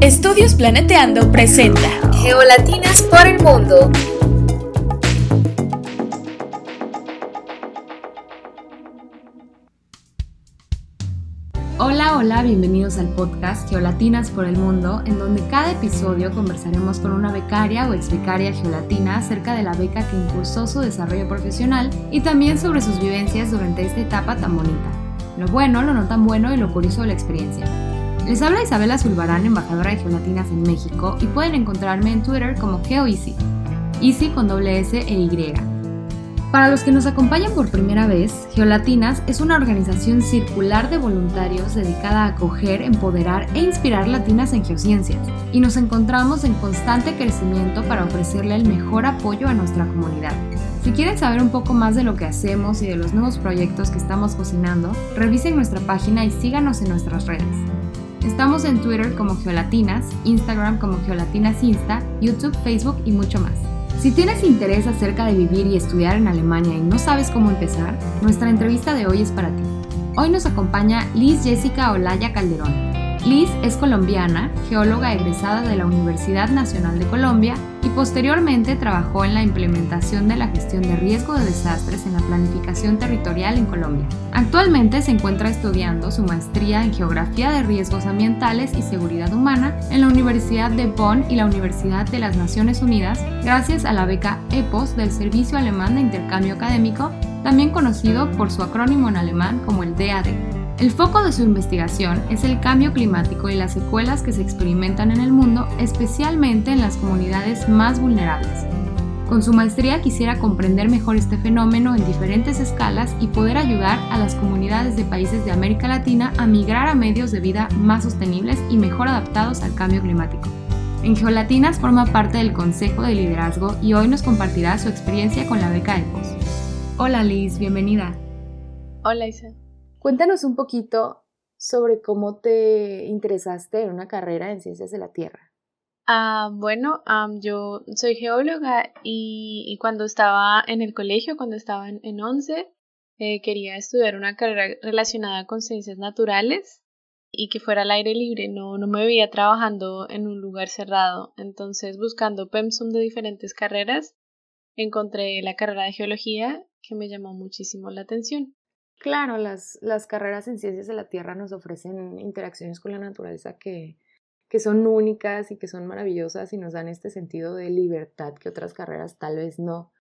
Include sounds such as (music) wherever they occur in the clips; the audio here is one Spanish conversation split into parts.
Estudios Planeteando presenta Geolatinas por el mundo. Hola, hola, bienvenidos al podcast Geolatinas por el Mundo, en donde cada episodio conversaremos con una becaria o ex becaria geolatina acerca de la beca que impulsó su desarrollo profesional y también sobre sus vivencias durante esta etapa tan bonita. Lo bueno, lo no tan bueno y lo curioso de la experiencia. Les habla Isabela Zulbarán, embajadora de Geolatinas en México, y pueden encontrarme en Twitter como GeoEasy, Easy con doble S e Y. Para los que nos acompañan por primera vez, Geolatinas es una organización circular de voluntarios dedicada a acoger, empoderar e inspirar latinas en geociencias, y nos encontramos en constante crecimiento para ofrecerle el mejor apoyo a nuestra comunidad. Si quieren saber un poco más de lo que hacemos y de los nuevos proyectos que estamos cocinando, revisen nuestra página y síganos en nuestras redes. Estamos en Twitter como Geolatinas, Instagram como Geolatinas Insta, YouTube, Facebook y mucho más. Si tienes interés acerca de vivir y estudiar en Alemania y no sabes cómo empezar, nuestra entrevista de hoy es para ti. Hoy nos acompaña Liz Jessica Olaya Calderón. Liz es colombiana, geóloga egresada de la Universidad Nacional de Colombia y posteriormente trabajó en la implementación de la gestión de riesgo de desastres en la planificación territorial en Colombia. Actualmente se encuentra estudiando su maestría en Geografía de Riesgos Ambientales y Seguridad Humana en la Universidad de Bonn y la Universidad de las Naciones Unidas gracias a la beca EPOS del Servicio Alemán de Intercambio Académico, también conocido por su acrónimo en alemán como el DAD. El foco de su investigación es el cambio climático y las secuelas que se experimentan en el mundo, especialmente en las comunidades más vulnerables. Con su maestría quisiera comprender mejor este fenómeno en diferentes escalas y poder ayudar a las comunidades de países de América Latina a migrar a medios de vida más sostenibles y mejor adaptados al cambio climático. En Geolatinas forma parte del Consejo de Liderazgo y hoy nos compartirá su experiencia con la beca EPOS. Hola Liz, bienvenida. Hola Isa. Cuéntanos un poquito sobre cómo te interesaste en una carrera en ciencias de la Tierra. Ah, bueno, yo soy geóloga y, cuando estaba en el colegio, cuando estaba en, en 11, eh, quería estudiar una carrera relacionada con ciencias naturales y que fuera al aire libre. No, no me veía trabajando en un lugar cerrado. Entonces, buscando PEMSUM de diferentes carreras, encontré la carrera de geología que me llamó muchísimo la atención. Claro, las, las carreras en ciencias de la Tierra nos ofrecen interacciones con la naturaleza que, que son únicas y que son maravillosas y nos dan este sentido de libertad que otras carreras tal vez no.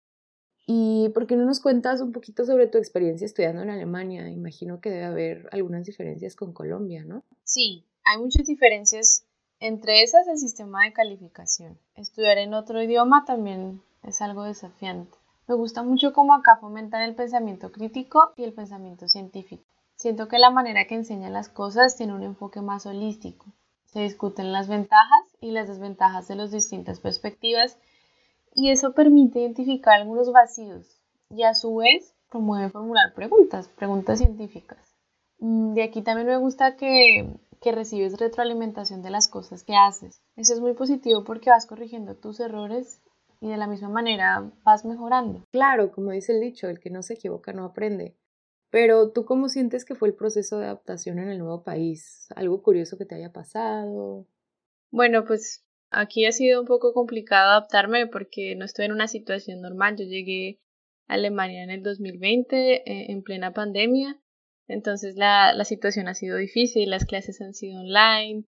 ¿Y por qué no nos cuentas un poquito sobre tu experiencia estudiando en Alemania? Imagino que debe haber algunas diferencias con Colombia, ¿no? Sí, hay muchas diferencias. Entre esas el sistema de calificación. Estudiar en otro idioma también es algo desafiante. Me gusta mucho cómo acá fomentan el pensamiento crítico y el pensamiento científico. Siento que la manera que enseñan las cosas tiene un enfoque más holístico. Se discuten las ventajas y las desventajas de las distintas perspectivas y eso permite identificar algunos vacíos y a su vez promueve formular preguntas, preguntas científicas. Mm, de aquí también me gusta que, que recibes retroalimentación de las cosas que haces. Eso es muy positivo porque vas corrigiendo tus errores y de la misma manera vas mejorando. Claro, como dice el dicho, el que no se equivoca no aprende. Pero tú cómo sientes que fue el proceso de adaptación en el nuevo país? ¿Algo curioso que te haya pasado? Bueno, pues aquí ha sido un poco complicado adaptarme porque no estoy en una situación normal. Yo llegué a Alemania en el 2020, eh, en plena pandemia. Entonces la, la situación ha sido difícil, las clases han sido online,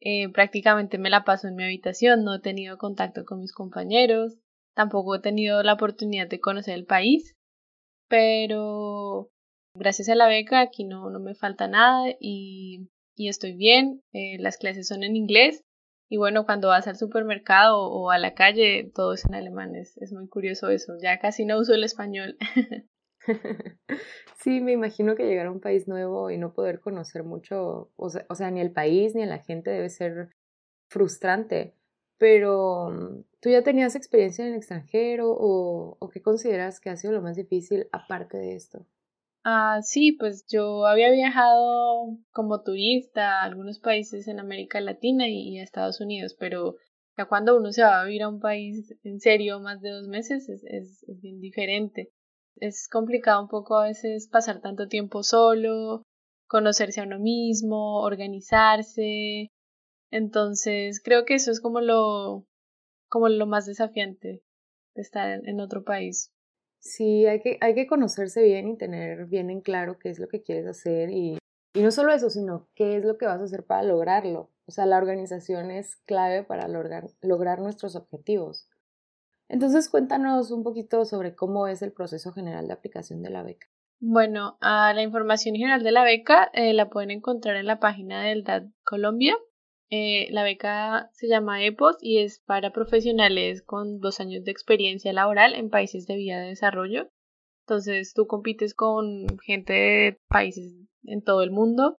eh, prácticamente me la paso en mi habitación, no he tenido contacto con mis compañeros, tampoco he tenido la oportunidad de conocer el país, pero gracias a la beca aquí no, no me falta nada y, y estoy bien, eh, las clases son en inglés y bueno, cuando vas al supermercado o a la calle todo es en alemán, es, es muy curioso eso, ya casi no uso el español. (laughs) (laughs) Sí, me imagino que llegar a un país nuevo y no poder conocer mucho, o sea, ni el país ni la gente debe ser frustrante. Pero, mm, ¿tú ya tenías experiencia en el extranjero o, o qué consideras que ha sido lo más difícil aparte de esto? Ah, sí, pues yo había viajado como turista a algunos países en América Latina y, a Estados Unidos, pero ya cuando uno se va a vivir a un país en serio más de dos meses es, es bien diferente es complicado un poco a veces pasar tanto tiempo solo, conocerse a uno mismo, organizarse. Entonces, creo que eso es como lo, como lo más desafiante de estar en, otro país. Sí, hay que, hay que conocerse bien y tener bien en claro qué es lo que quieres hacer y, y no solo eso, sino qué es lo que vas a hacer para lograrlo. O sea, la organización es clave para lograr, lograr nuestros objetivos. Entonces, cuéntanos un poquito sobre cómo es el proceso general de aplicación de la beca. Bueno, la información general de la beca eh, la pueden encontrar en la página del DAD Colombia. Eh, la beca se llama EPOS y es para profesionales con dos años de experiencia laboral en países de vía de desarrollo. Entonces tú compites con gente de países en todo el mundo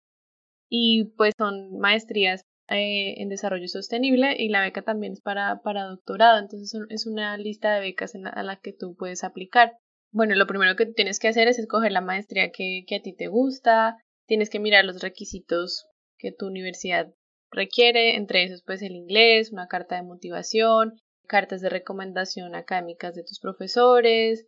y pues son maestrías eh, en desarrollo sostenible y la beca también es para, para doctorado. Entonces es una lista de becas a la que tú puedes aplicar. Bueno, lo primero que tienes que hacer es escoger la maestría que, que a ti te gusta, tienes que mirar los requisitos que tu universidad requiere, entre esos pues el inglés, una carta de motivación, cartas de recomendación académicas de tus profesores,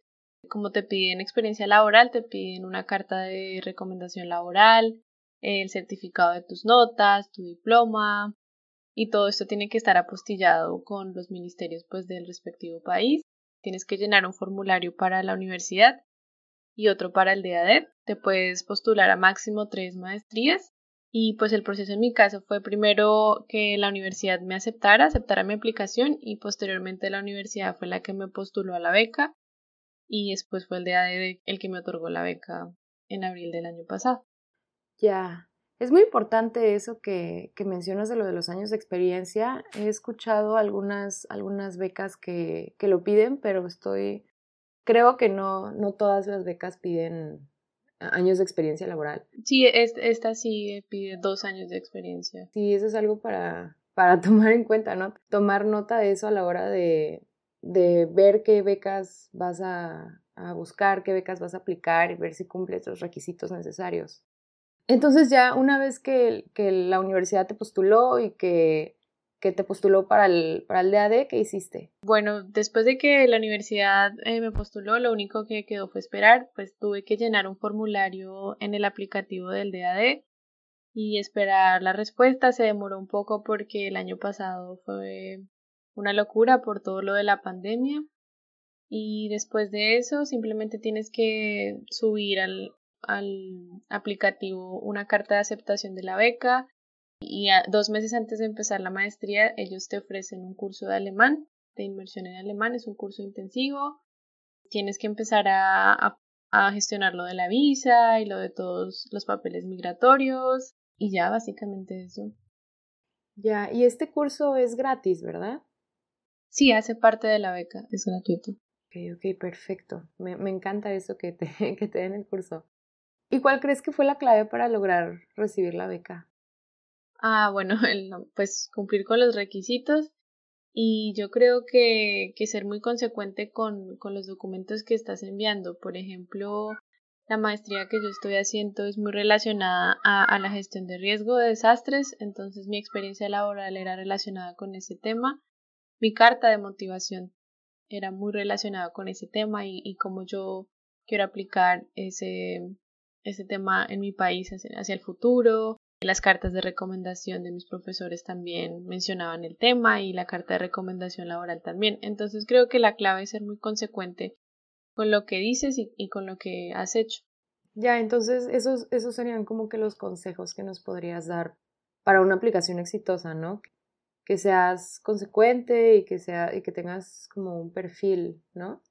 como te piden experiencia laboral, te piden una carta de recomendación laboral, el certificado de tus notas, tu diploma, y todo esto tiene que estar apostillado con los ministerios pues del respectivo país. Tienes que llenar un formulario para la universidad y otro para el DAD. Te puedes postular a máximo tres maestrías y pues el proceso en mi caso fue primero que la universidad me aceptara, aceptara mi aplicación y posteriormente la universidad fue la que me postuló a la beca y después fue el DAD el que me otorgó la beca en abril del año pasado. Ya, es muy importante eso que, que, mencionas de lo de los años de experiencia. He escuchado algunas, algunas becas que, que lo piden, pero estoy, creo que no, no todas las becas piden años de experiencia laboral. Sí, esta sí pide dos años de experiencia. Sí, eso es algo para, para (laughs) tomar en cuenta, ¿no? Tomar nota de eso a la hora de, de ver qué becas vas a, a, buscar, qué becas vas a aplicar y ver si cumples los requisitos necesarios. Entonces ya una vez que, que la universidad te postuló y que que te postuló para el, para el DAD, ¿qué hiciste? Bueno, después de que la universidad eh, me postuló, lo único que quedó fue esperar, pues tuve que llenar un formulario en el aplicativo del DAD y esperar la respuesta. Se demoró un poco porque el año pasado fue una locura por todo lo de la pandemia. Y después de eso, simplemente tienes que subir al, al aplicativo una carta de aceptación de la beca y dos meses antes de empezar la maestría ellos te ofrecen un curso de alemán, de inmersión en alemán, es un curso intensivo. Tienes que empezar a, a, gestionar lo de la visa y lo de todos los papeles migratorios y ya básicamente eso. Ya, y este curso es gratis, ¿verdad? Sí, hace parte de la beca, es gratuito. Ok, ok, perfecto. Me, me encanta eso que te, (laughs) que te den el curso. ¿Y cuál crees que fue la clave para lograr recibir la beca? Ah, bueno, (laughs) pues cumplir con los requisitos y yo creo que, que ser muy consecuente con, con los documentos que estás enviando. Por ejemplo, la maestría que yo estoy haciendo es muy relacionada a, la gestión de riesgo de desastres, entonces mi experiencia laboral era relacionada con ese tema. Mi carta de motivación era muy relacionada con ese tema y, y cómo yo quiero aplicar ese, ese tema en mi país hacia el futuro. Las cartas de recomendación de mis profesores también mencionaban el tema y la carta de recomendación laboral también. Entonces creo que la clave es ser muy consecuente con lo que dices y, con lo que has hecho. Ya, entonces esos, esos serían como que los consejos que nos podrías dar para una aplicación exitosa, ¿no? Que seas consecuente y que, sea, y que tengas como un perfil, ¿no?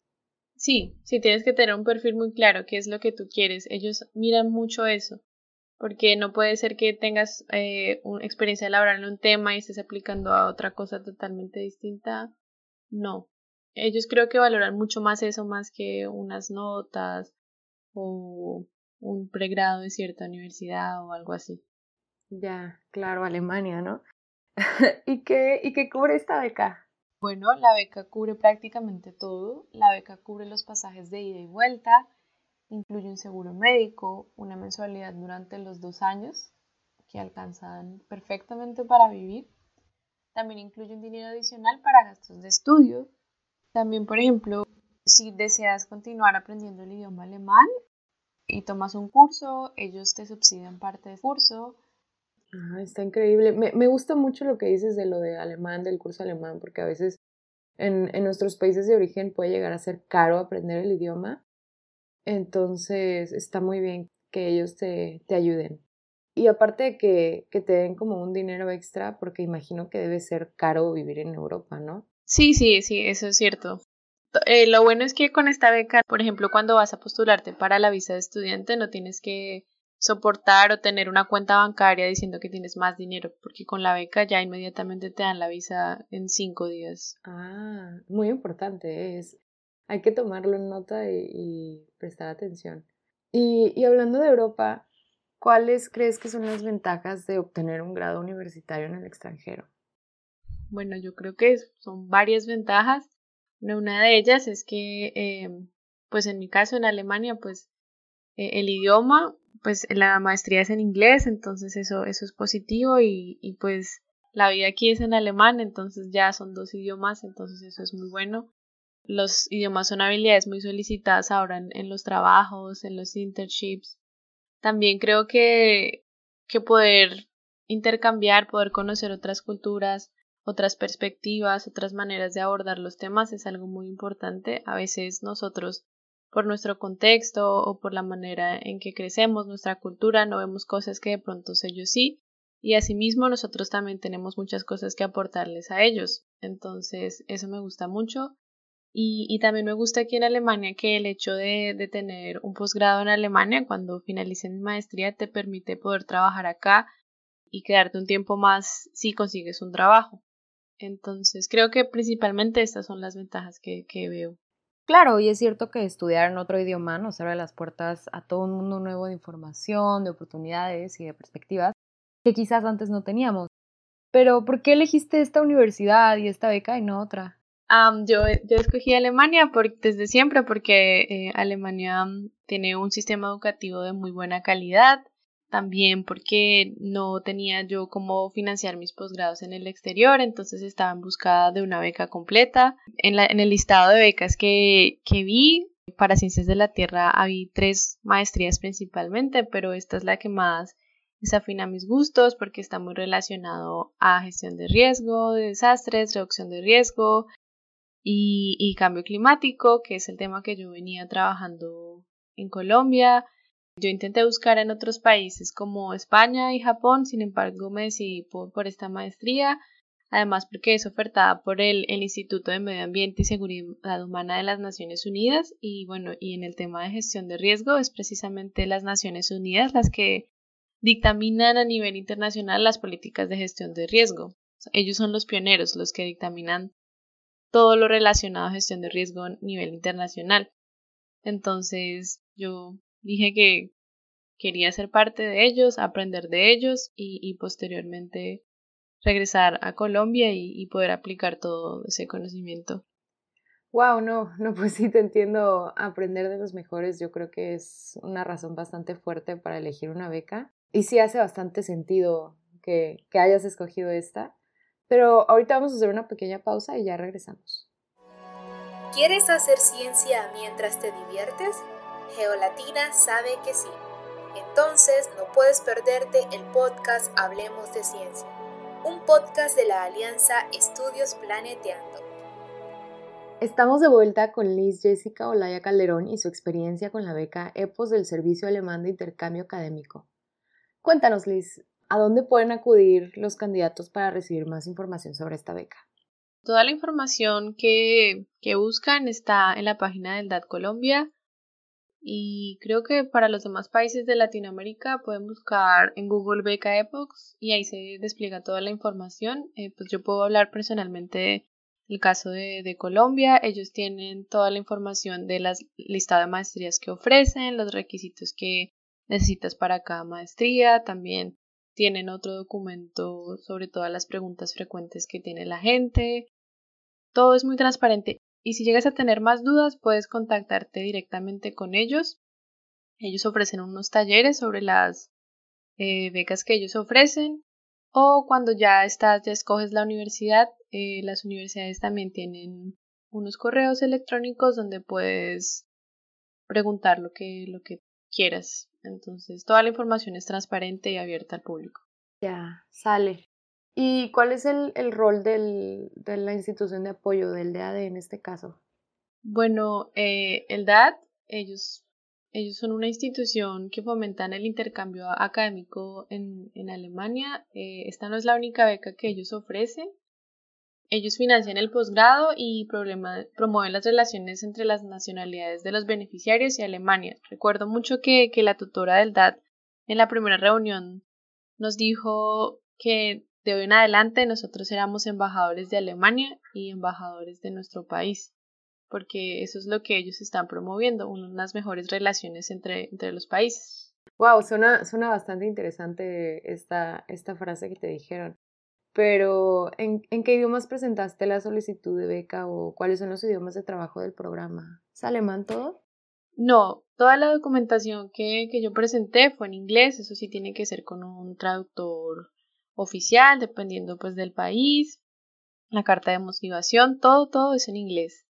Sí, sí, tienes que tener un perfil muy claro, qué es lo que tú quieres. Ellos miran mucho eso porque no puede ser que tengas eh, una experiencia laboral en un tema y estés aplicando a otra cosa totalmente distinta. No. Ellos creo que valoran mucho más eso más que unas notas o un pregrado de cierta universidad o algo así. Ya, claro, Alemania, ¿no? (laughs) ¿Y, qué, ¿Y qué cubre esta beca? Bueno, la beca cubre prácticamente todo. La beca cubre los pasajes de ida y vuelta, Incluye un seguro médico, una mensualidad durante los dos años que alcanzan perfectamente para vivir. También incluye un dinero adicional para gastos de estudio. También, por ejemplo, si deseas continuar aprendiendo el idioma alemán y tomas un curso, ellos te subsidian parte del curso. Ah, está increíble. Me, me, gusta mucho lo que dices de lo de alemán, del curso alemán, porque a veces en, en nuestros países de origen puede llegar a ser caro aprender el idioma. Entonces está muy bien que ellos te, te ayuden. Y aparte de que, que te den como un dinero extra, porque imagino que debe ser caro vivir en Europa, ¿no? Sí, sí, sí, eso es cierto. Eh, lo bueno es que con esta beca, por ejemplo, cuando vas a postularte para la visa de estudiante, no tienes que soportar o tener una cuenta bancaria diciendo que tienes más dinero, porque con la beca ya inmediatamente te dan la visa en cinco días. Ah, muy importante es. Hay que tomarlo en nota y, prestar atención. Y, y hablando de Europa, ¿cuáles crees que son las ventajas de obtener un grado universitario en el extranjero? Bueno, yo creo que son varias ventajas. Una de ellas es que, eh, pues en mi caso en Alemania, pues eh, el idioma, pues la maestría es en inglés, entonces eso, eso es positivo y, y pues la vida aquí es en alemán, entonces ya son dos idiomas, entonces eso es muy bueno. Los idiomas son habilidades muy solicitadas ahora en, en los trabajos, en los internships. También creo que, que poder intercambiar, poder conocer otras culturas, otras perspectivas, otras maneras de abordar los temas es algo muy importante. A veces nosotros, por nuestro contexto o por la manera en que crecemos, nuestra cultura, no vemos cosas que de pronto ellos sí. Y asimismo nosotros también tenemos muchas cosas que aportarles a ellos. Entonces, eso me gusta mucho. Y, y también me gusta aquí en Alemania que el hecho de, tener un posgrado en Alemania cuando finalice mi maestría te permite poder trabajar acá y quedarte un tiempo más si consigues un trabajo. Entonces, creo que principalmente estas son las ventajas que veo. Claro, y es cierto que estudiar en otro idioma nos abre las puertas a todo un mundo nuevo de información, de oportunidades y de perspectivas que quizás antes no teníamos. Pero, ¿por qué elegiste esta universidad y esta beca y no otra? Um, yo, yo escogí Alemania desde siempre porque eh, Alemania tiene un sistema educativo de muy buena calidad, también porque no tenía yo cómo financiar mis posgrados en el exterior, entonces estaba en busca de una beca completa. En, la, en el listado de becas que, que vi para Ciencias de la Tierra había tres maestrías principalmente, pero esta es la que más desafina mis gustos porque está muy relacionado a gestión de riesgo, de desastres, reducción de riesgo y, y cambio climático, que es el tema que yo venía trabajando en Colombia yo intenté buscar en otros países como España y Japón, sin embargo me decidí por, esta maestría, además porque es ofertada por el, el, Instituto de Medio Ambiente y Seguridad Humana de las Naciones Unidas y bueno, y en el tema de gestión de riesgo es precisamente las Naciones Unidas las que dictaminan a nivel internacional las políticas de gestión de riesgo. ellos son los pioneros, los que dictaminan todo lo relacionado a gestión de riesgo a nivel internacional. Entonces, yo dije que quería ser parte de ellos, aprender de ellos y, posteriormente regresar a Colombia y, poder aplicar todo ese conocimiento. Wow, no, no, (laughs) pues sí te entiendo. Aprender de los mejores, yo creo que es una razón bastante fuerte para elegir una beca. Y sí hace bastante sentido que, que hayas escogido esta. Pero ahorita vamos a hacer una pequeña pausa y ya regresamos. ¿Quieres hacer ciencia mientras te diviertes? Geolatina sabe que sí. Entonces no puedes perderte el podcast Hablemos de Ciencia, un podcast de la Alianza Estudios Planeteando. Estamos de vuelta con Liz Jessica Olaya Calderón y su experiencia con la beca EPOS del Servicio Alemán de Intercambio Académico. Cuéntanos, Liz, ¿a dónde pueden acudir los candidatos para recibir más información sobre esta beca? Toda la información que, que buscan está en la página del DAT Colombia y creo que para los demás países de Latinoamérica pueden buscar en Google Beca Epox y ahí se despliega toda la información. Eh, pues yo puedo hablar personalmente del caso de, de, Colombia. Ellos tienen toda la información de las listas de maestrías que ofrecen, los requisitos que necesitas para cada maestría. También tienen otro documento sobre todas las preguntas frecuentes que tiene la gente. Todo es muy transparente y si llegas a tener más dudas, puedes contactarte directamente con ellos. Ellos ofrecen unos talleres sobre las eh, becas que ellos ofrecen. O cuando ya estás, ya escoges la universidad, eh, las universidades también tienen unos correos electrónicos donde puedes preguntar lo que, lo que quieras. Entonces, toda la información es transparente y abierta al público. Ya, sale. ¿Y cuál es el, el rol del, de la institución de apoyo, del DAD en este caso? Bueno, eh, el DAD, ellos, ellos son una institución que fomentan el intercambio académico en, en Alemania. Eh, esta no es la única beca que ellos ofrecen. Ellos financian el posgrado y promueven las relaciones entre las nacionalidades de los beneficiarios y Alemania. Recuerdo mucho que, que la tutora del DAD en la primera reunión nos dijo que de hoy en adelante nosotros éramos embajadores de Alemania y embajadores de nuestro país, porque eso es lo que ellos están promoviendo, unas mejores relaciones entre, entre los países. Wow, suena, suena bastante interesante esta, esta frase que te dijeron. Pero, ¿en, ¿en, qué idiomas presentaste la solicitud de beca o cuáles son los idiomas de trabajo del programa? ¿Es alemán todo? No, toda la documentación que, que yo presenté fue en inglés, eso sí tiene que ser con un traductor oficial, dependiendo pues del país, la carta de motivación, todo, todo es en inglés.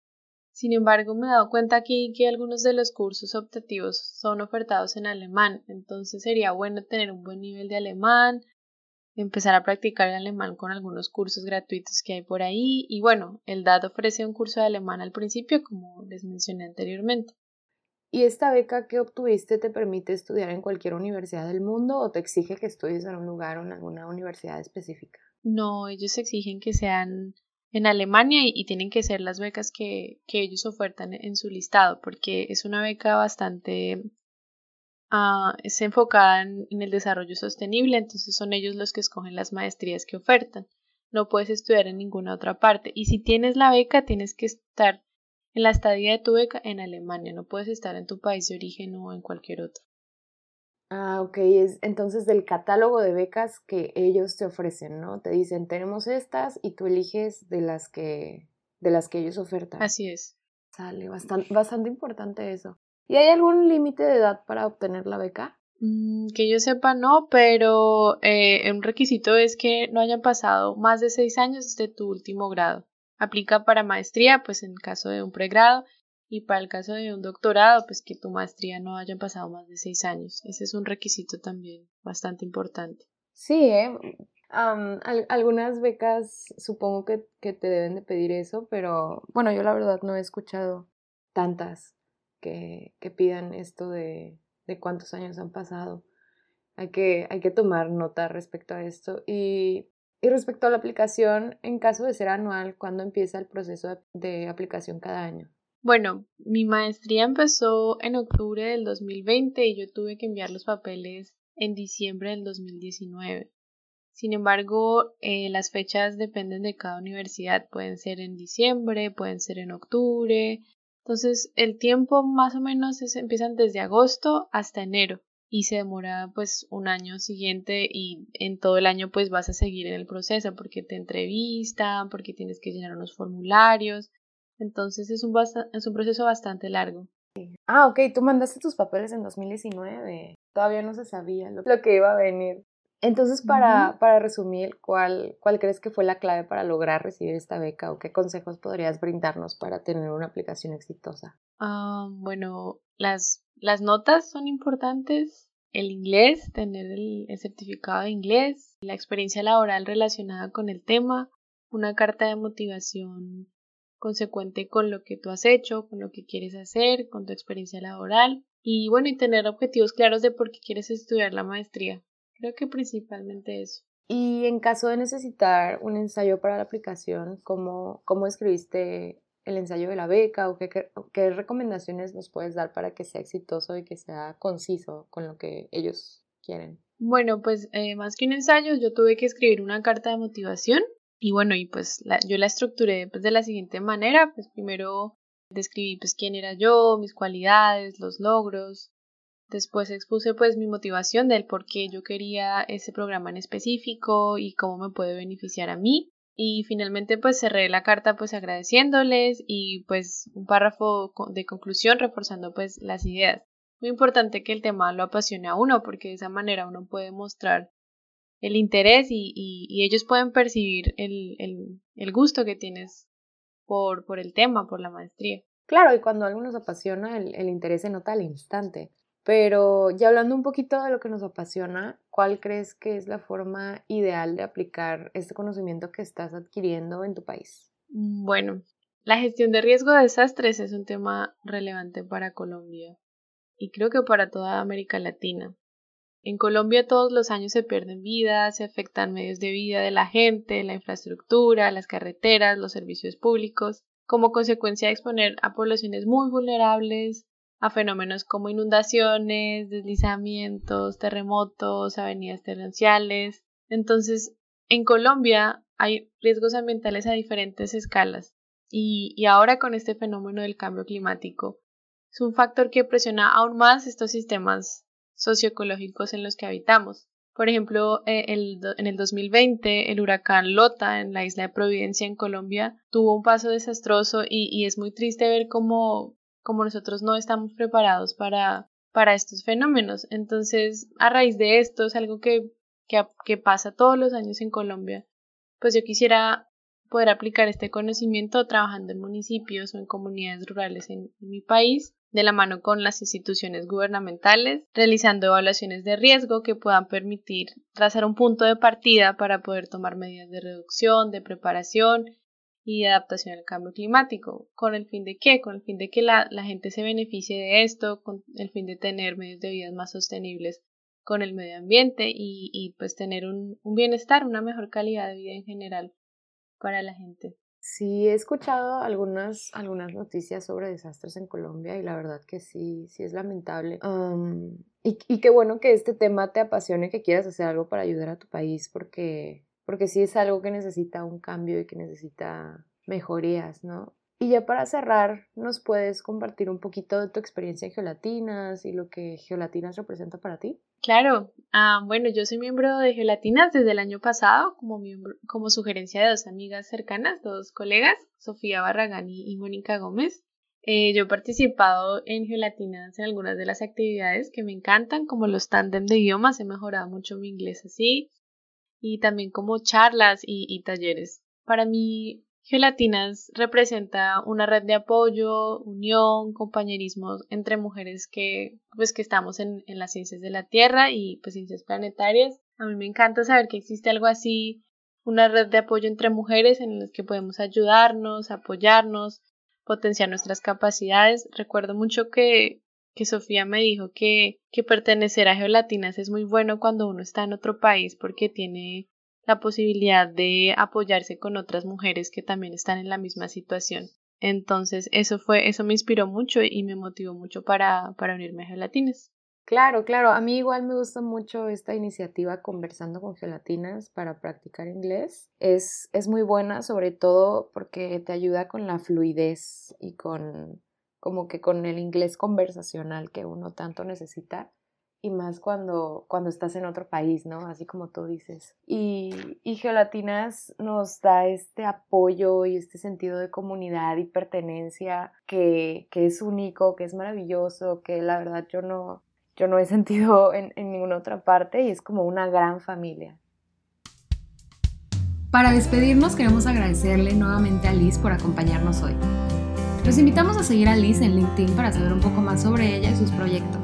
Sin embargo, me he dado cuenta aquí que algunos de los cursos optativos son ofertados en alemán, entonces sería bueno tener un buen nivel de alemán, empezar a practicar el alemán con algunos cursos gratuitos que hay por ahí y bueno, el DAD ofrece un curso de alemán al principio como les mencioné anteriormente. ¿Y esta beca que obtuviste te permite estudiar en cualquier universidad del mundo o te exige que estudies en un lugar o en alguna universidad específica? No, ellos exigen que sean en Alemania y, tienen que ser las becas que, que, ellos ofertan en su listado, porque es una beca bastante uh, es enfocada en, en, el desarrollo sostenible, entonces son ellos los que escogen las maestrías que ofertan. No puedes estudiar en ninguna otra parte. Y si tienes la beca, tienes que estar en la estadía de tu beca en Alemania, no puedes estar en tu país de origen o en cualquier otro. Ah, ok, es entonces del catálogo de becas que ellos te ofrecen, ¿no? Te dicen, tenemos estas y tú eliges de las que, de las que ellos ofertan. Así es. Sale, bastante, bastante importante eso. ¿Y hay algún límite de edad para obtener la beca? Mm, que yo sepa, no, pero eh, un requisito es que no hayan pasado más de seis años desde tu último grado. Aplica para maestría, pues en caso de un pregrado, y para el caso de un doctorado, pues que tu maestría no haya pasado más de seis años. Ese es un requisito también bastante importante. Sí, ¿eh? algunas becas supongo que, te deben de pedir eso, pero bueno, yo la verdad no he escuchado tantas que, que pidan esto de, de cuántos años han pasado. Hay que, hay que tomar nota respecto a esto. Y y respecto a la aplicación, en caso de ser anual, ¿cuándo empieza el proceso de aplicación cada año? Bueno, mi maestría empezó en octubre del 2020 y yo tuve que enviar los papeles en diciembre del 2019. Sin embargo, eh, las fechas dependen de cada universidad. Pueden ser en diciembre, pueden ser en octubre. Entonces, el tiempo más o menos es, empiezan desde agosto hasta enero y se demora pues un año siguiente y en todo el año pues vas a seguir en el proceso porque te entrevistan, porque tienes que llenar unos formularios. Entonces es un, es un proceso bastante largo. Ah, ok, tú mandaste tus papeles en 2019. Todavía no se sabía lo, que iba a venir. Entonces, para, para resumir, ¿cuál, ¿cuál crees que fue la clave para lograr recibir esta beca o qué consejos podrías brindarnos para tener una aplicación exitosa? Ah, bueno, las las notas son importantes, el inglés, tener el, certificado de inglés, la experiencia laboral relacionada con el tema, una carta de motivación consecuente con lo que tú has hecho, con lo que quieres hacer, con tu experiencia laboral y bueno, y tener objetivos claros de por qué quieres estudiar la maestría. Creo que principalmente eso. Y en caso de necesitar un ensayo para la aplicación, ¿cómo, cómo escribiste el ensayo de la beca o qué, recomendaciones nos puedes dar para que sea exitoso y que sea conciso con lo que ellos quieren? Bueno, pues eh, más que un ensayo, yo tuve que escribir una carta de motivación y bueno, y pues yo la estructuré pues, de la siguiente manera, pues primero describí pues quién era yo, mis cualidades, los logros, después expuse pues mi motivación del por qué yo quería ese programa en específico y cómo me puede beneficiar a mí y finalmente pues cerré la carta pues agradeciéndoles y pues un párrafo de conclusión reforzando pues las ideas. Muy importante que el tema lo apasione a uno porque de esa manera uno puede mostrar el interés y, y, ellos pueden percibir el, el, el, gusto que tienes por, por el tema, por la maestría. Claro, y cuando algo nos apasiona, el, el interés se nota al instante. Pero ya hablando un poquito de lo que nos apasiona, ¿cuál crees que es la forma ideal de aplicar este conocimiento que estás adquiriendo en tu país? Mm, bueno, la gestión de riesgo de desastres es un tema relevante para Colombia y creo que para toda América Latina. En Colombia todos los años se pierden vidas, se afectan medios de vida de la gente, la infraestructura, las carreteras, los servicios públicos, como consecuencia de exponer a poblaciones muy vulnerables a fenómenos como inundaciones, deslizamientos, terremotos, avenidas torrenciales. Entonces, en Colombia hay riesgos ambientales a diferentes escalas y, y ahora con este fenómeno del cambio climático es un factor que presiona aún más estos sistemas socioecológicos en los que habitamos. Por ejemplo, eh, en el 2020, el huracán Lota en la isla de Providencia, en Colombia, tuvo un paso desastroso y, es muy triste ver cómo, nosotros no estamos preparados para, para estos fenómenos. Entonces, a raíz de esto, es algo que, que, pasa todos los años en Colombia, pues yo quisiera poder aplicar este conocimiento trabajando en municipios o en comunidades rurales en mi país de la mano con las instituciones gubernamentales, realizando evaluaciones de riesgo que puedan permitir trazar un punto de partida para poder tomar medidas de reducción, de preparación y adaptación al cambio climático. ¿Con el fin de qué? Con el fin de que la, gente se beneficie de esto, con el fin de tener medios de vida más sostenibles con el medio ambiente y, pues tener un bienestar, una mejor calidad de vida en general para la gente. Sí, he escuchado algunas, algunas noticias sobre desastres en Colombia y la verdad que sí, sí es lamentable. y, y, qué bueno que este tema te apasione, que quieras hacer algo para ayudar a tu país, porque, porque sí es algo que necesita un cambio y que necesita mejorías, ¿no? Y ya para cerrar, ¿nos puedes compartir un poquito de tu experiencia en Geolatinas y lo que Geolatinas representa para ti? Claro, ah, bueno, yo soy miembro de Geolatinas desde el año pasado como, miembro, como sugerencia de dos amigas cercanas, dos colegas, Sofía Barragán y, Mónica Gómez. Eh, yo he participado en Geolatinas en algunas de las actividades que me encantan, como los tándem de idiomas, he mejorado mucho mi inglés así, y también como charlas y, talleres. Para mí, Geolatinas representa una red de apoyo, unión, compañerismo entre mujeres que, pues, que estamos en, en las ciencias de la Tierra y pues ciencias planetarias. A mí me encanta saber que existe algo así, una red de apoyo entre mujeres en las que podemos ayudarnos, apoyarnos, potenciar nuestras capacidades. Recuerdo mucho que, que Sofía me dijo que, que pertenecer a Geolatinas es muy bueno cuando uno está en otro país porque tiene la posibilidad de apoyarse con otras mujeres que también están en la misma situación. Entonces, eso fue, eso me inspiró mucho y me motivó mucho para, para unirme a Gelatinas. Claro, claro, a mí igual me gusta mucho esta iniciativa conversando con gelatinas para practicar inglés. Es, es muy buena, sobre todo porque te ayuda con la fluidez y con como que con el inglés conversacional que uno tanto necesita y más cuando, cuando estás en otro país, ¿no? Así como tú dices. Y, y Geolatinas nos da este apoyo y este sentido de comunidad y pertenencia que, que es único, que es maravilloso, que la verdad yo no, yo no he sentido en, en ninguna otra parte y es como una gran familia. Para despedirnos queremos agradecerle nuevamente a Liz por acompañarnos hoy. Los invitamos a seguir a Liz en LinkedIn para saber un poco más sobre ella y sus proyectos.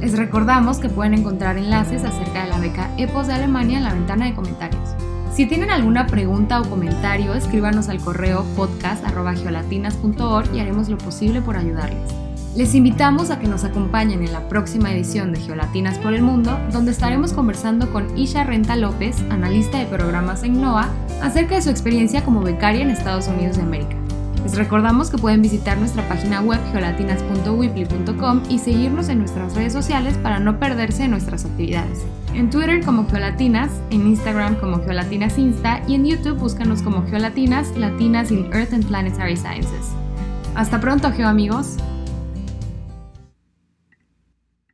Les recordamos que pueden encontrar enlaces acerca de la beca EPOS de Alemania en la ventana de comentarios. Si tienen alguna pregunta o comentario, escríbanos al correo podcast.geolatinas.org y haremos lo posible por ayudarles. Les invitamos a que nos acompañen en la próxima edición de Geolatinas por el Mundo, donde estaremos conversando con Isha Renta López, analista de programas en NOAA, acerca de su experiencia como becaria en Estados Unidos de América. Les recordamos que pueden visitar nuestra página web geolatinas.wiply.com y seguirnos en nuestras redes sociales para no perderse nuestras actividades. En Twitter como Geolatinas, en Instagram como Geolatinas Insta y en YouTube búscanos como Geolatinas, Latinas in Earth and Planetary Sciences. Hasta pronto, geoamigos.